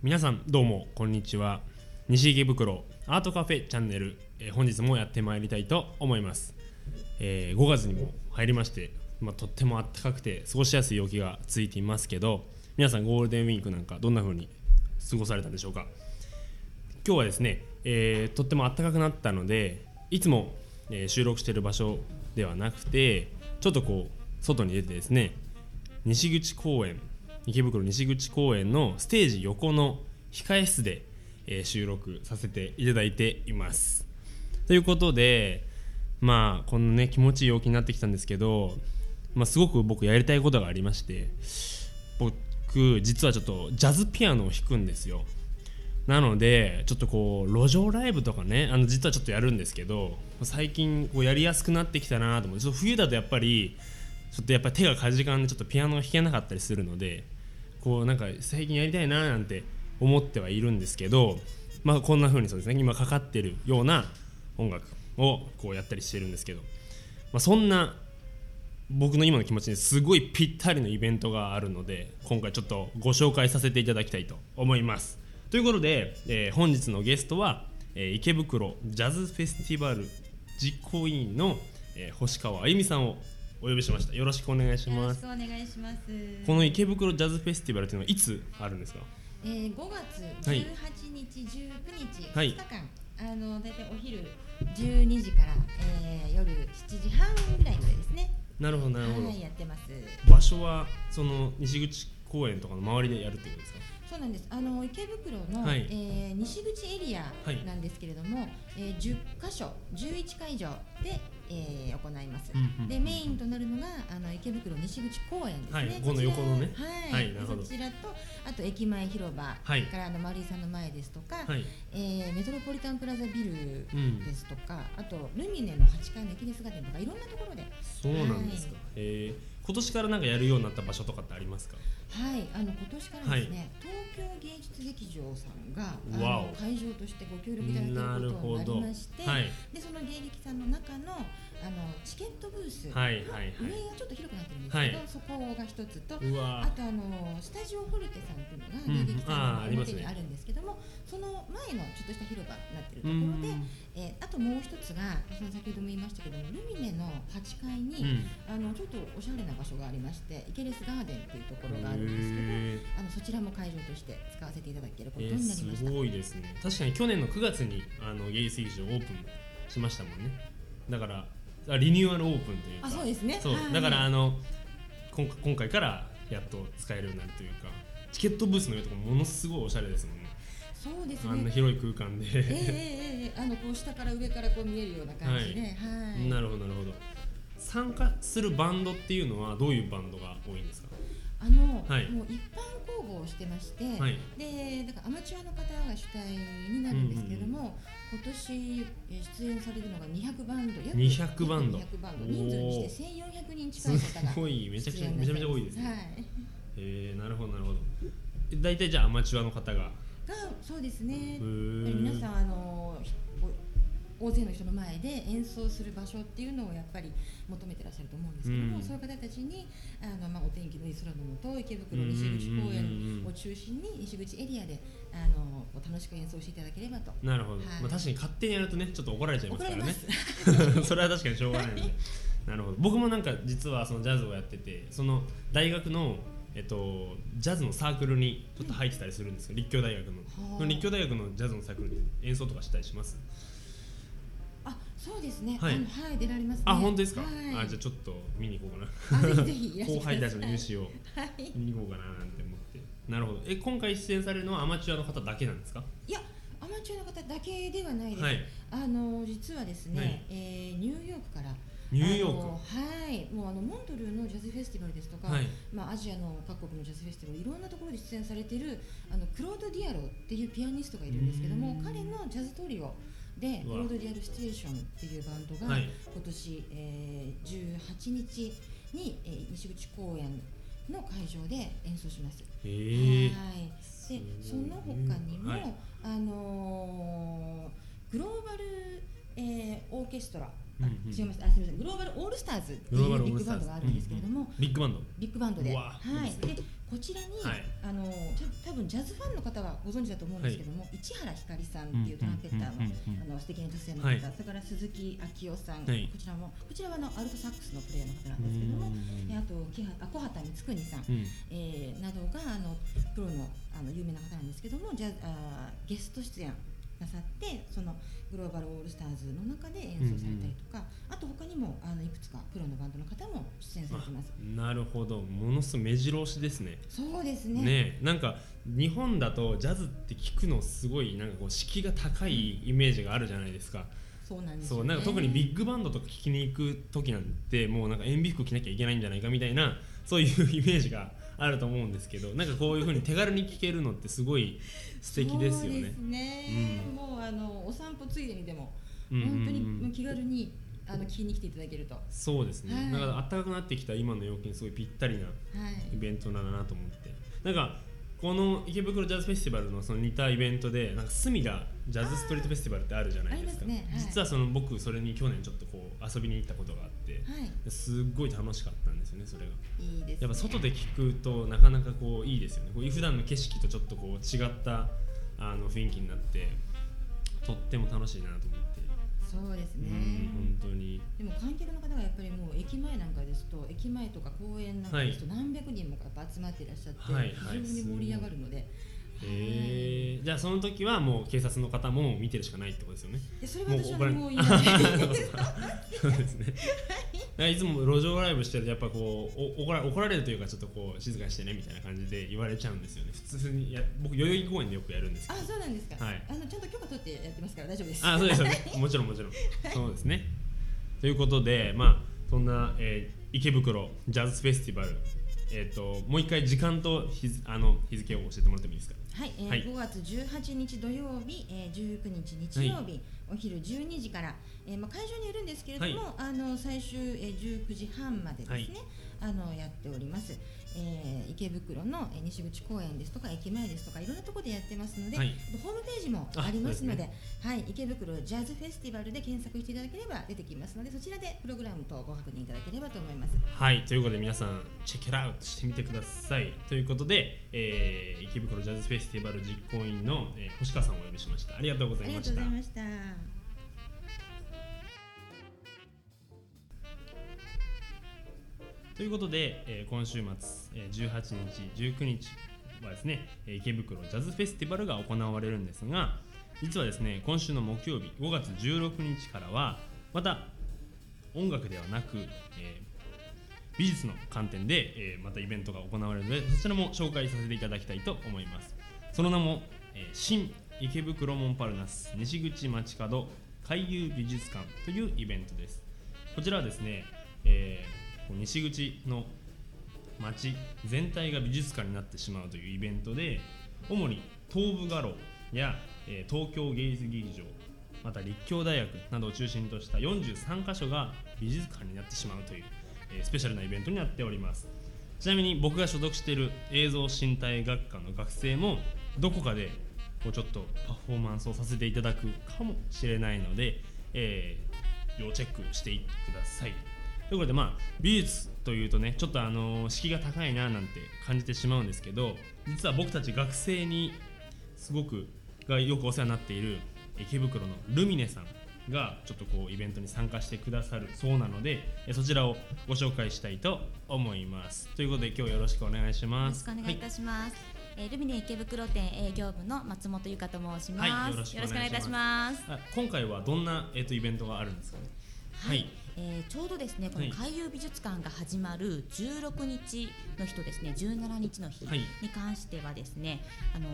皆さんどうもこんにちは。西池袋アートカフェチャンネル、えー本日もやってまいりたいと思います、えー5月にも入りまして、まあ、とっても暖かくて過ごしやすい陽気がついていますけど皆さんゴールデンウィークなんかどんな風に過ごされたんでしょうか？今日はですね、えーとっても暖かくなったのでいつも、えー収録している場所ではなくてちょっとこう外に出てですね西口公園池袋西口公園のステージ横の控え室で、えー収録させていただいています。ということでまあこのね気持ちいい陽気になってきたんですけど、まあ、すごく僕やりたいことがありまして僕実はちょっとジャズピアノを弾くんですよ。なのでちょっとこう路上ライブとかねあの実はちょっとやるんですけど最近こうやりやすくなってきたなと思ってちょっと冬だとやっぱりちょっとやっぱり手がかじかんでちょっとピアノが弾けなかったりするのでこうなんか最近やりたいななんて思ってはいるんですけどまあこんな風にそうですね今かかってるような音楽をこうやったりしてるんですけど、まあ、そんな僕の今の気持ちにすごいぴったりのイベントがあるので今回ちょっとご紹介させていただきたいと思います。ということで、えー本日のゲストは、えー池袋ジャズフェスティバル実行委員の、えー星川あゆみさんをお呼びしました。よろしくお願いしよろますしくお願いします。この池袋ジャズフェスティバルというのはいつあるんですか？えー、5月はい。18日、19日、はい。2日間、あの大体お昼12時から、えー、夜7時半ぐらいまでですね。なるほどなるほど、はい、やってます。場所はその西口公園とかの周りでやるってことですか？そうなんです。あの池袋の、はい。えー西口エリアはい。なんですけれども、えー、10箇所、11会場で、えー、行います。うんうんでメインとなるのがあの池袋西口公園ですね。はいこの横のね。はい、はいなるほど。そちらとあと駅前広場。はい。からあの丸井さんの前ですとか、はい。えーメトロポリタンプラザビルうんですとか、あとルミネの8階の駅ですガーデンとかいろんなところで、そうなんですか、えー今年からなんかやるようになった場所とかってありますか？はい、あの今年からですね、東京芸術劇場さんが会場としてご協力いただけることになりまして、はい。でその芸劇さんの中のあのチケットブース、はいは上がちょっと広くなってるんですけど、はい。そこが一つと。あとあのスタジオフォルテさんっていうのがうん芸劇あーありますね。さんの表にあるんですけども、その前のちょっとした広場になってるところで、えーあともう一つがその先ほども言いましたけどもルミネの8階に、うん。あのちょっとおしゃれな場所がありましてイケレスガーデンというところがあるんですけどへあのそちらも会場として使わせていただけることになりました、すごいですね。確かに去年の9月にあのゲイス劇場オープンしましたもんね。だからあリニューアルオープンというか。あそうですね。そう。はい。だからあの今今回からやっと使えるようになるというか。チケットブースの上とかものすごいおしゃれですもんね。そうですあんなね広い空間で、えー、えーえーあのこう下から上からこう見えるような感じで、はい。なるほどなるほど。参加するバンドっていうのはどういうバンドが多いんですか？あの、はい。もう一般公募をしてまして、はい。でだからアマチュアの方が主体になるんですけれども、今年えー出演されるのが200バンド約200バンド。約200バンド。人数にして1400人近すい方がごいめちゃくちゃめちゃめちゃ多いですね、はい。えー、なるほどなるほど。え大体じゃあアマチュアの方が。がそうですね。皆さんあの大勢の人の前で演奏する場所っていうのをやっぱり求めてらっしゃると思うんですけども、うん。そういう方たちにあの、まあ、お天気のいい空の下池袋西口公園を中心に西口エリアであの楽しく演奏していただければと。なるほど、はい。まあ、確かに勝手にやるとねちょっと怒られちゃいますからね。怒 それは確かにしょうがない。の でなるほど。僕もなんか実はそのジャズをやっててその大学のえっと、ジャズのサークルにちょっと入ってたりするんですよ、立教大学の。立教大学のジャズのサークルに演奏とかしたりします？あ、そうですね。はい。はい、出られますね。あ本当ですか、はい、あじゃあちょっと見に行こうかな。あぜひぜひ後輩たちの入試をはい。見に行こうかななんて思って。なるほど。え今回出演されるのはアマチュアの方だけなんですか？いや、アマチュアの方だけではないです。はい。あの実はですね、はい。えーニューヨークから。ニューヨーあのはい、もうあのモントルーのジャズフェスティバルですとか、はい。まあアジアの各国のジャズフェスティバルいろんなところで出演されているあのクロード・ディアロっていうピアニストがいるんですけどもうん。彼のジャズトリオでロード・ディアロ・ステーションっていうバンドが、はい。今年、えー、18日に、えー西口公園の会場で演奏します。はい。で、その他にも、はい。あのーグローバル、えーオーケストラ、あうんうん。違います。あ、すみません。グローバルオールスターズっていうビッグバンドがあるんですけれども、ビッグバンド。ビッグバンドで、はい。で、こちらに、はい。あのた多分ジャズファンの方はご存知だと思うんですけども、市原ひかりさんっていうトランペッターの、あの素敵な女性の方、はい。それから鈴木昭夫さん、はい。こちらもこちらはあのアルトサックスのプレイヤーの方なんですけども、えあと木はあ小畑光圀さん、うん。えーなどがあのプロのあの有名な方なんですけどもじゃあゲスト出演なさってそのグローバルオールスターズの中で演奏されたりとか、あと他にもあのいくつかプロのバンドの方も出演されてます。なるほど。ものすごい目白押しですね。そうですね。ねなんか日本だとジャズって聞くのすごいなんかこう敷居が高いイメージがあるじゃないですか、そうなんですよ、ね、そうなんか特にビッグバンドとか聞きに行く時なんてもうなんか塩ビ服着なきゃいけないんじゃないかみたいなそういうイメージがあると思うんですけどなんかこういうふうに手軽に聴けるのってすごい素敵ですよね。です。ね、もうあのお散歩ついでにでも、うんうんうん。本当に気軽にあの聞きに来ていただけると、はそうですね、はい。だから暖かくなってきた今の陽気にすごいぴったりない。イベントなんだなと思って。なんかこの池袋ジャズフェスティバルのその似たイベントでなんか隅田ジャズストリートフェスティバルってあるじゃないですか。ね。はい。実はその僕それに去年ちょっとこう遊びに行ったことがあってはい、すっごい楽しかったんですよねそれが。いいです、ね、やっぱ外で聞くとなかなかこういいですよね。こう普段の景色とちょっとこう違ったあの雰囲気になってとっても楽しいなと思って、そうですね、うん本当に。でも観客の方がやっぱりもう駅前なんかですと駅前とか公園なんかですと何百人もやっぱ集まっていらっしゃって、はい。はい。非常に盛り上がるので、えー、じゃあその時はもう警察の方も見てるしかないってことですよねでそれは私はもうもう言えない そうですね。いつも路上ライブしてるとやっぱこうお怒ら怒られるというかちょっとこう静かにしてねみたいな感じで言われちゃうんですよね。普通にや僕代々木公園でよくやるんですけあど。そうなんですか、はいあのちゃんと許可取ってやってますから大丈夫ですあそうですよね。もちろんもちろん。そうですね。ということでまあそんな、えー池袋ジャズフェスティバルえっ、ともう一回時間と日付あの日付を教えてもらってもいいですか？はい、えーはい。5月18日土曜日、えー、19日日曜日、お昼12時から、えーまあ、会場によるんですけれども、あの最終、えー、19時半までですね、はいあのやっております、えー池袋の、えー西口公園ですとか駅前ですとかいろんなところでやってますので、はいホームページもありますのではい、池袋ジャズフェスティバルで検索していただければ出てきますのでそちらでプログラムとご確認いただければと思います。はい、ということで皆さんチェックアウトしてみてください。ということで、えー池袋ジャズフェスティバル実行委員の、えー星川さんをお呼びしました。ありがとうござありがいました。とうございました。ということで、えー今週末、えー18日、19日はですね、池袋ジャズフェスティバルが行われるんですが、実はですね、今週の木曜日、5月16日からは、また音楽ではなく、えー美術の観点で、えーまたイベントが行われるので、そちらも紹介させていただきたいと思います。その名も、えー新池袋モンパルナス西口街角海遊美術館というイベントです。こちらはですね、えー西口の街全体が美術館になってしまうというイベントで主に東武画廊や、え東京芸術劇場また立教大学などを中心とした43カ所が美術館になってしまうという、えスペシャルなイベントになっております。ちなみに僕が所属している映像身体学科の学生もどこかでこうちょっとパフォーマンスをさせていただくかもしれないので、えー要チェックしていってください。ということでまあ美術というとねちょっとあの敷居が高いななんて感じてしまうんですけど実は僕たち学生にすごくがよくお世話になっている池袋のルミネさんがちょっとこうイベントに参加してくださるそうなのでえそちらをご紹介したいと思います。ということで今日はよろしくお願いしよろますしくお願いいたします。えールミネ池袋店営業部の松本由香と申します。はいよろしくお願いします。いいたします。あ今回はどんな、えー、とイベントがあるんですかね？はいえー、ちょうどですねこの海遊美術館が始まる16日の日とですね17日の日に関してはですね、はい、あの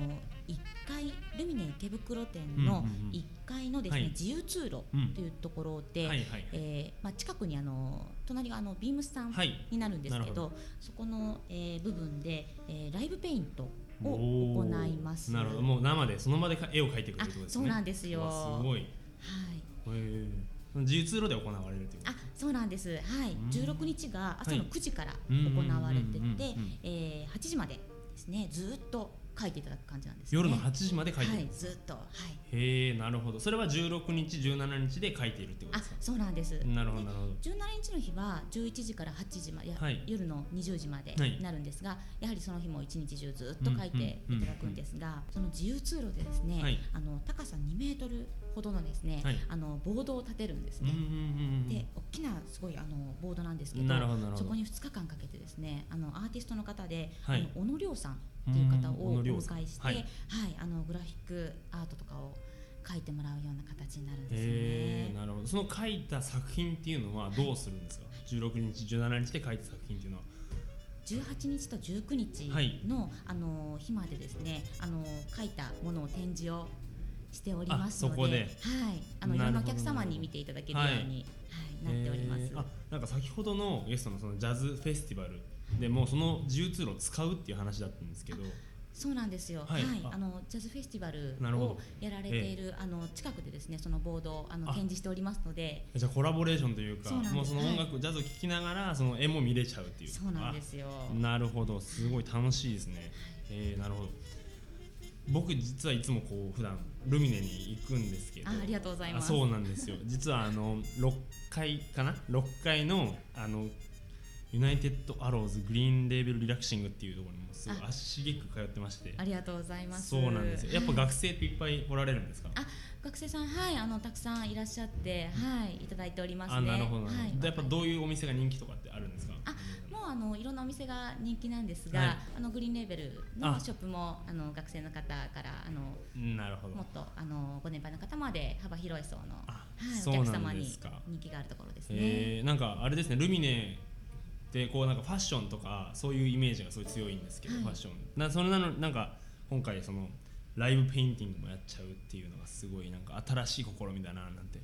1階ルミネ池袋店の1階のですね、うんうんうん、自由通路というところで、はえ、まあ、近くにあの隣があのビームスさんになるんですけど,はいど、そこの、えー、部分で、えライブペイントを行います。なるほど。もう生でその場で絵を描いてくれるとですね。そうなんですよ。すごい、はい、ええ G2 路で行われるというあそうなんです、はい、16日が朝の9時から行われてて8時までですね。ずっと書いていただく感じなんです、ね、夜の8時まで書いてる。はいずっとはい。へえなるほど。それは16日17日で書いているってことあですか？そうなんです。なるほどなるほど。17日の日は11時から8時まで、やはい。夜の20時まではい。になるんですが、やはりその日も一日中ずっと書いていただくんですが、その自由通路でですね、はい。あの高さ2メートルほどのですね、はい。あのボードを立てるんですね。うんうんうんうん。で大きなすごいあのボードなんですけどなるほどそこに2日間かけてですねあのアーティストの方で、はい。あの小野亮さんっていう方をお迎えして、ははいいあのグラフィックアートとかを描いてもらうような形になるんですよね。なるほど。その書いた作品っていうのはどうするんですか、16日17日で書いた作品っていうのは。18日と19日はい。の、あの日までですねあの書いたものを展示をしておりますのであそこで。はい、あのいろんなお客様に見ていただけるように、はいなっております。あなんか先ほどのゲストのそのジャズフェスティバルでもうその自由通路を使うっていう話だったんですけど。そうなんですよ。ははい。い、あ。あのジャズフェスティバルをやられている、あの近くでですね、そのボードをあのあ。展示しておりますので、じゃあコラボレーションというかもうその音楽、ジャズを聴きながらその絵も見れちゃうっていう。そうなんですよ。あなるほど。すごい楽しいですね。えー、なるほど。僕実はいつもこう普段ルミネに行くんですけど。あありがとうございます。あそうなんですよ。実はあの6階かな？6階のあのユナイテッドアローズグリーンレーベルリラクシングっていうところにもすごいあ。足しげく通ってまして。ありがとうございます。そうなんですよ。やっぱはい学生っていっぱいおられるんですか？あ学生さんはいあのたくさんいらっしゃってはいいただいておりますね。あなるほど、はい、でやっぱどういうお店が人気とかってあるんですか？あもうあのいろんなお店が人気なんですが、はい。あのグリーンレーベルあ。のショップもあの学生の方からあのなるほど。もっとあのご年配の方まで幅広い層の、あはい、おそうなん客様に人気があるところですね。えー、なんかあれですねルミネってこうなんかファッションとかそういうイメージがすごい強いんですけど、はい。ファッション。なそれなのなんか今回そのライブペインティングもやっちゃうっていうのがすごいなんか新しい試みだななんて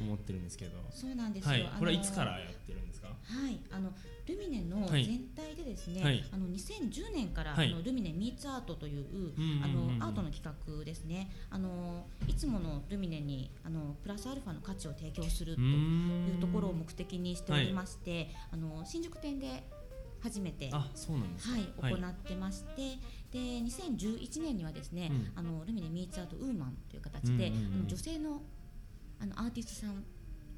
思ってるんですけど。そうなんですよ。はい。これはいつからやってるんですか？はい、あのルミネのはい。全体でですね、はい。あの2010年から、はい。あのルミネミーツアートという、あのアートの企画ですね。あのいつものルミネにあのプラスアルファの価値を提供するというところを目的にしておりまして、あの新宿店で初めてはい、行ってまして、で2011年にはですね、うん。あのルミネミーツアートウーマンという形で、あの女性のあのアーティストさん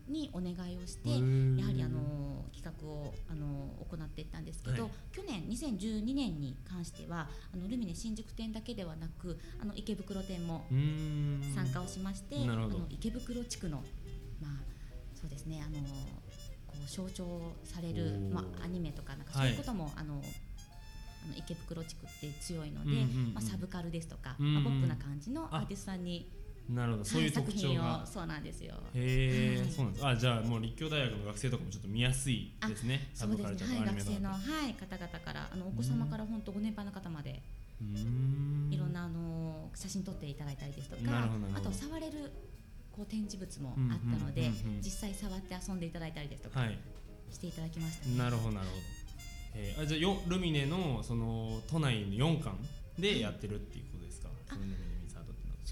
にお願いをしてやはりあの企画をあの行っていったんですけど、はい。去年2012年に関してはあのルミネ新宿店だけではなくあの池袋店も参加をしまして、あの池袋地区のまあそうですねあのこう象徴されるまあアニメとかなんかそういうことも、あのあの池袋地区って強いので、うんうんうんまあ、サブカルですとか、うんうん。まあ、ポップな感じのあ。アーティストさんになるほどそういうはい特徴が。そうなんですよ。へえ、はいそうなんです。あじゃあもう立教大学の学生とかもちょっと見やすいですね。サそうですね、ブカルチャーはい、学生の、はい、方々からあのお子様から本当ご年配の方までうーん。いろんなあの写真撮っていただいたりですとかあと触れるこう展示物もあったので、うんうんうん。うん実際触って遊んでいただいたりですとかはい。していただきましたね。なるほどなるほど、えー、あじゃあよルミネのその都内の4館でやってるっていうことですか、う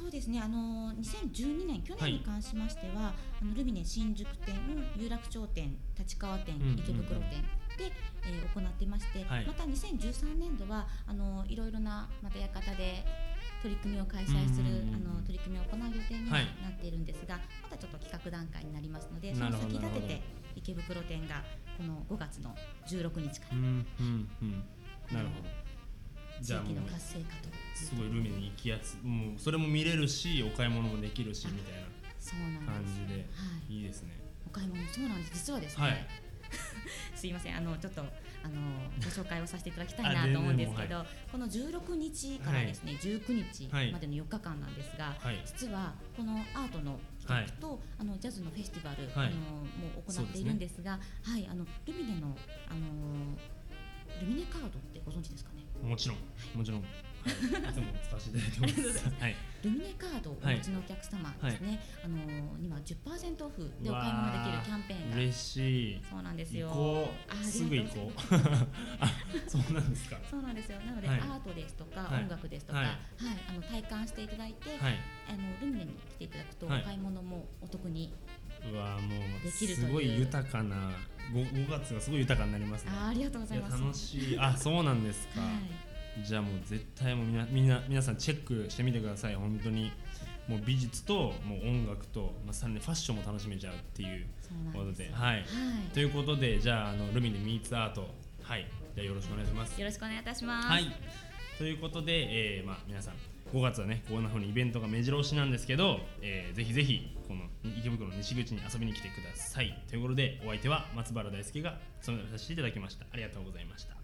そうですね。あの2012年去年に関しましては、あのルミネ新宿店有楽町店立川店池袋店で、えー行っていまして、はい。また2013年度はあのいろいろなまた館で取り組みを開催する、あの取り組みを行う予定にははい。なっているんですが、まだちょっと企画段階になりますのでその先立てて池袋店がこの5月の16日から。うんうんうん。なるほど地じゃあもう域の活性化とすごいルミネに行きやすもうそれも見れるしお買い物もできるしみたいそうな感なんです。じではいいいですね。お買い物そうなんです。実はですね、はい。すいません。あのちょっとあのご紹介をさせていただきたいあなと思うんですけ全然ど、この16日からですね、19日はいまでの4日間なんですが、はい。実はこのアートの企画と、あのジャズのフェスティバル、はい。あのも行っているんですがはい。あのルミネのあのルミネカードってご存知ですかね？もちろん。もちろん、はい、いつも使わせていただいてます。はい。ルミネカードをお持ちのお客様ですね、あのには10%オフでお買い物できるキャンペーンが。嬉しい。そうなんですよ。行こあう す。ぐ行こう。あそうなんですか。そうなんですよ。なので、はい。アートですとか、はい。音楽ですとか、ははいい、あの体感していただいて、はい。あのルミネに来ていただくと、はい。お買い物もお得に。うわもうできるという。すごい豊かな 5, 5月がすごい豊かになりますね。あーありがとうございます。や楽しい。あそうなんですか、はい。いじゃあもう絶対もうみなみんな皆さんチェックしてみてください。本当に。もう美術ともう音楽と、まあ、さらにファッションも楽しめちゃうっていうことで。はい。はい。ということでじゃああのルミネミーツアート。はい。じゃあよろしくお願いします。よろしくお願いいたします。はい。ということで、えーまあ、皆さん5月はねこんなふうにイベントが目白押しなんですけど、えーぜひぜひこの池袋の西口に遊びに来てください。ということでお相手は松原大輔が務めさせていただきました。ありがとうございました。